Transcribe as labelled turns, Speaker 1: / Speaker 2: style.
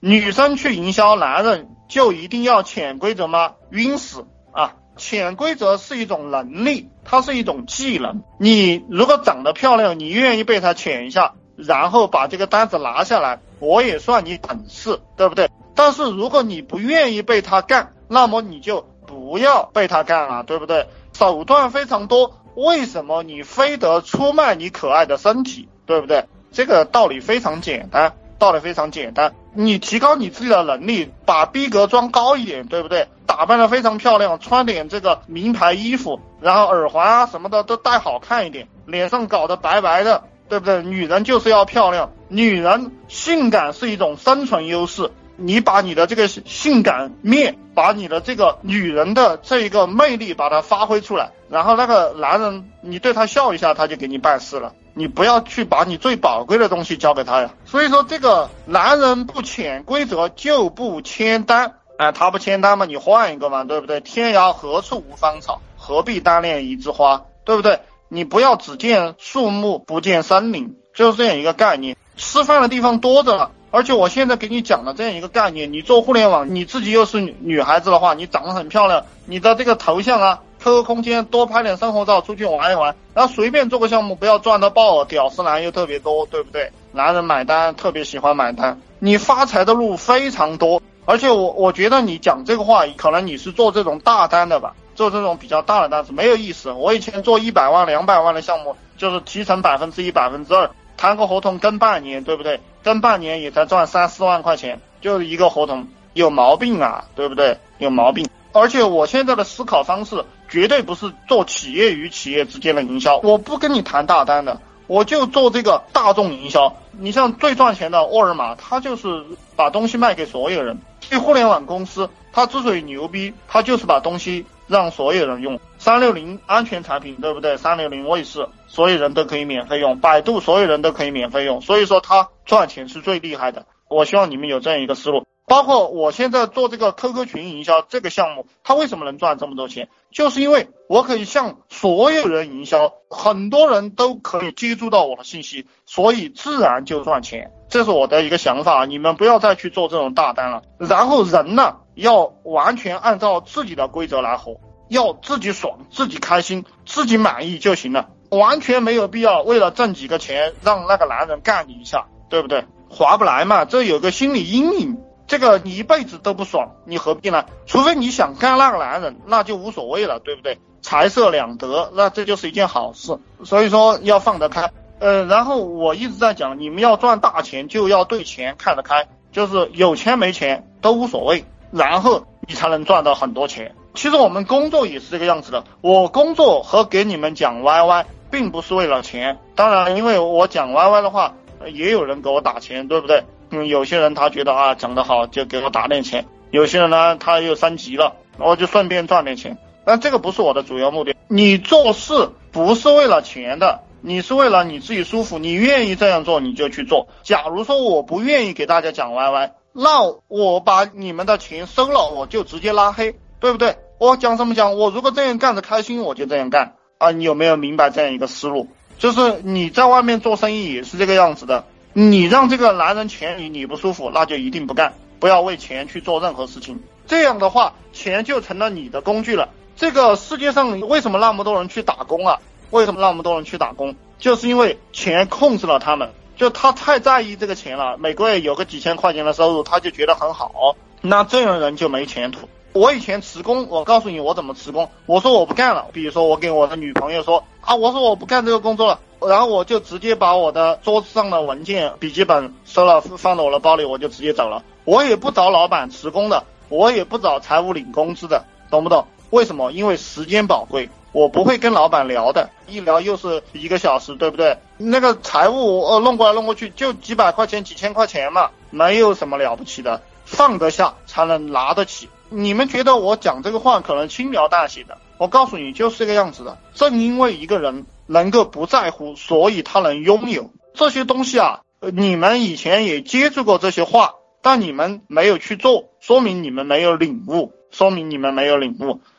Speaker 1: 女生去营销男人就一定要潜规则吗？晕死啊！潜规则是一种能力，它是一种技能。你如果长得漂亮，你愿意被他潜一下，然后把这个单子拿下来，我也算你本事，对不对？但是如果你不愿意被他干，那么你就不要被他干了，对不对？手段非常多，为什么你非得出卖你可爱的身体，对不对？这个道理非常简单，道理非常简单。你提高你自己的能力，把逼格装高一点，对不对？打扮的非常漂亮，穿点这个名牌衣服，然后耳环啊什么的都戴好看一点，脸上搞得白白的，对不对？女人就是要漂亮，女人性感是一种生存优势。你把你的这个性感面，把你的这个女人的这一个魅力，把它发挥出来，然后那个男人，你对他笑一下，他就给你办事了。你不要去把你最宝贵的东西交给他呀。所以说，这个男人不潜规则就不签单，哎，他不签单嘛，你换一个嘛，对不对？天涯何处无芳草，何必单恋一枝花，对不对？你不要只见树木不见森林，就是这样一个概念。吃饭的地方多着了。而且我现在给你讲的这样一个概念，你做互联网，你自己又是女孩子的话，你长得很漂亮，你的这个头像啊，QQ 空间多拍点生活照，出去玩一玩，然后随便做个项目，不要赚到爆，屌丝男又特别多，对不对？男人买单特别喜欢买单，你发财的路非常多。而且我我觉得你讲这个话，可能你是做这种大单的吧，做这种比较大的单子没有意思。我以前做一百万、两百万的项目，就是提成百分之一、百分之二。谈个合同跟半年，对不对？跟半年也才赚三四万块钱，就是一个合同，有毛病啊，对不对？有毛病。而且我现在的思考方式绝对不是做企业与企业之间的营销，我不跟你谈大单的，我就做这个大众营销。你像最赚钱的沃尔玛，它就是把东西卖给所有人。这互联网公司，它之所以牛逼，它就是把东西。让所有人用三六零安全产品，对不对？三六零卫士，所有人都可以免费用，百度所有人都可以免费用，所以说它赚钱是最厉害的。我希望你们有这样一个思路。包括我现在做这个 QQ 群营销这个项目，它为什么能赚这么多钱？就是因为我可以向所有人营销，很多人都可以接触到我的信息，所以自然就赚钱。这是我的一个想法，你们不要再去做这种大单了。然后人呢？要完全按照自己的规则来活，要自己爽、自己开心、自己满意就行了，完全没有必要为了挣几个钱让那个男人干你一下，对不对？划不来嘛，这有个心理阴影，这个你一辈子都不爽，你何必呢？除非你想干那个男人，那就无所谓了，对不对？财色两得，那这就是一件好事，所以说要放得开。呃，然后我一直在讲，你们要赚大钱就要对钱看得开，就是有钱没钱都无所谓。然后你才能赚到很多钱。其实我们工作也是这个样子的。我工作和给你们讲 YY，并不是为了钱。当然，因为我讲 YY 的话，也有人给我打钱，对不对？嗯，有些人他觉得啊讲得好，就给我打点钱。有些人呢，他又升级了，我就顺便赚点钱。但这个不是我的主要目的。你做事不是为了钱的，你是为了你自己舒服，你愿意这样做你就去做。假如说我不愿意给大家讲 YY。那我把你们的钱收了，我就直接拉黑，对不对？我讲什么讲？我如果这样干着开心，我就这样干啊！你有没有明白这样一个思路？就是你在外面做生意也是这个样子的。你让这个男人钱你你不舒服，那就一定不干，不要为钱去做任何事情。这样的话，钱就成了你的工具了。这个世界上为什么那么多人去打工啊？为什么那么多人去打工？就是因为钱控制了他们。就他太在意这个钱了，每个月有个几千块钱的收入，他就觉得很好。那这样的人就没前途。我以前辞工，我告诉你我怎么辞工。我说我不干了，比如说我给我的女朋友说啊，我说我不干这个工作了，然后我就直接把我的桌子上的文件、笔记本收了，放到我的包里，我就直接走了。我也不找老板辞工的，我也不找财务领工资的，懂不懂？为什么？因为时间宝贵。我不会跟老板聊的，一聊又是一个小时，对不对？那个财务呃弄过来弄过去就几百块钱、几千块钱嘛，没有什么了不起的，放得下才能拿得起。你们觉得我讲这个话可能轻描淡写的，我告诉你就是这个样子的。正因为一个人能够不在乎，所以他能拥有这些东西啊。你们以前也接触过这些话，但你们没有去做，说明你们没有领悟，说明你们没有领悟。